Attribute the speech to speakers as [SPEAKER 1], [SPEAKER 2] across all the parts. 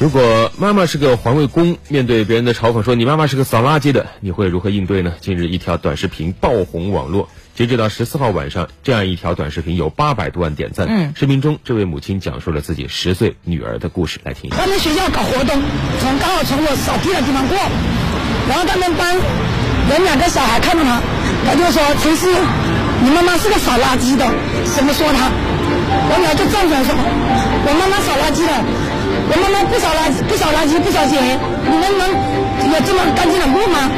[SPEAKER 1] 如果妈妈是个环卫工，面对别人的嘲讽说你妈妈是个扫垃圾的，你会如何应对呢？近日一条短视频爆红网络，截止到十四号晚上，这样一条短视频有八百多万点赞。
[SPEAKER 2] 嗯
[SPEAKER 1] 视频中这位母亲讲述了自己十岁女儿的故事，来听一下。
[SPEAKER 3] 他们学校搞活动，从刚好从我扫地的地方过，然后他们班有两个小孩看到他，他就说：“陈思，你妈妈是个扫垃圾的。”怎么说他？我女儿就站起来说：“我妈妈扫垃圾的，我妈妈不扫垃圾，不扫垃圾，不扫钱，你们能有这么干净的路吗？”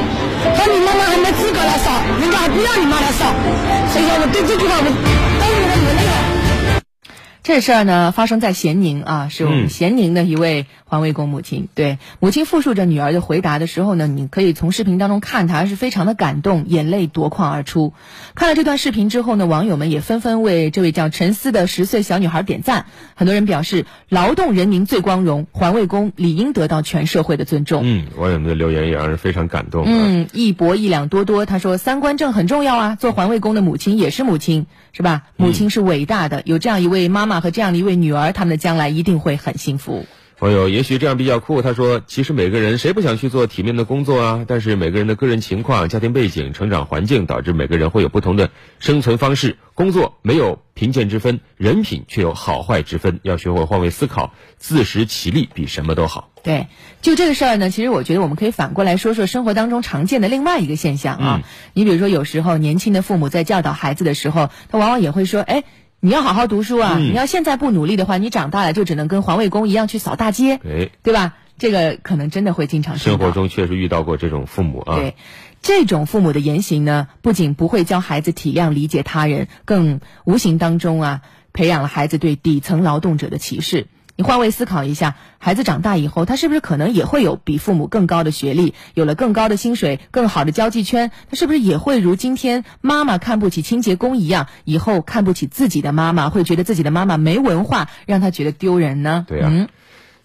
[SPEAKER 3] 说：“你妈妈还没资格来扫，人家还不让你妈来扫。”所以说我对这句话我。
[SPEAKER 2] 这事儿呢，发生在咸宁啊，是我们
[SPEAKER 1] 嗯
[SPEAKER 2] 咸宁的一位环卫工母亲。对母亲复述着女儿的回答的时候呢，你可以从视频当中看她是非常的感动，眼泪夺眶而出。看了这段视频之后呢，网友们也纷纷为这位叫陈思的十岁小女孩点赞。很多人表示，劳动人民最光荣，环卫工理应得到全社会的尊重。
[SPEAKER 1] 嗯，网友们的留言也让人非常感动。啊。
[SPEAKER 2] 嗯，一博一两多多，他说三观正很重要啊，做环卫工的母亲也是母亲，是吧？母亲是伟大的，有这样一位妈妈和这样的一位女儿，他们的将来一定会很幸福。
[SPEAKER 1] 朋友也许这样比较酷，他说：“其实每个人谁不想去做体面的工作啊？但是每个人的个人情况、家庭背景、成长环境，导致每个人会有不同的生存方式。工作没有贫贱之分，人品却有好坏之分。要学会换位思考，自食其力比什么都好。
[SPEAKER 2] 对，就这个事儿呢，其实我觉得我们可以反过来说说生活当中常见的另外一个现象啊。你比如说，有时候年轻的父母在教导孩子的时候，他往往也会说：“哎，你要好好读书啊！
[SPEAKER 1] 嗯
[SPEAKER 2] 你要现在不努力的话，你长大了就只能跟环卫工一样去扫大街，
[SPEAKER 1] 哎，
[SPEAKER 2] 对吧？”这个可能真的会经常
[SPEAKER 1] 生活中确实遇到过这种父母啊。
[SPEAKER 2] 对，这种父母的言行呢，不仅不会教孩子体谅理解他人，更无形当中啊，培养了孩子对底层劳动者的歧视。你换位思考一下，孩子长大以后，他是不是可能也会有比父母更高的学历，有了更高的薪水、更好的交际圈？他是不是也会如今天妈妈看不起清洁工一样，以后看不起自己的妈妈，会觉得自己的妈妈没文化，让他觉得丢人呢？
[SPEAKER 1] 对呀
[SPEAKER 2] 嗯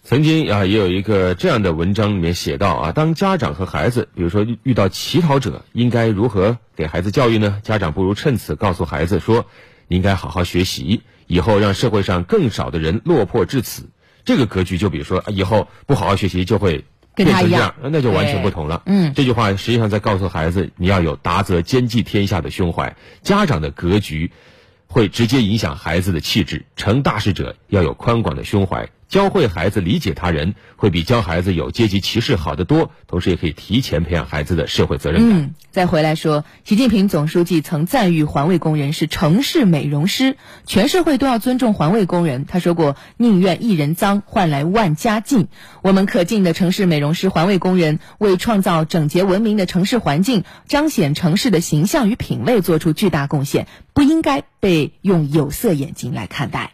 [SPEAKER 1] 曾经啊，也有一个这样的文章里面写到啊，当家长和孩子，比如说遇遇到乞讨者，应该如何给孩子教育呢？家长不如趁此告诉孩子说，你应该好好学习，以后让社会上更少的人落魄至此。这个格局就比如说，啊以后不好好学习就会变成这样，那就完全不同了。
[SPEAKER 2] 嗯
[SPEAKER 1] 这句话实际上在告诉孩子，你要有达则兼济天下的胸怀。家长的格局会直接影响孩子的气质。成大事者要有宽广的胸怀，教会孩子理解他人，会比教孩子有阶级歧视好得多。同时，也可以提前培养孩子的社会责任感。
[SPEAKER 2] 嗯，再回来说，习近平总书记曾赞誉环卫工人是城市美容师，全社会都要尊重环卫工人。他说过，宁愿一人脏，换来万家净。我们可敬的城市美容师、环卫工人，为创造整洁文明的城市环境，彰显城市的形象与品味做出巨大贡献，不应该被用有色眼镜来看待。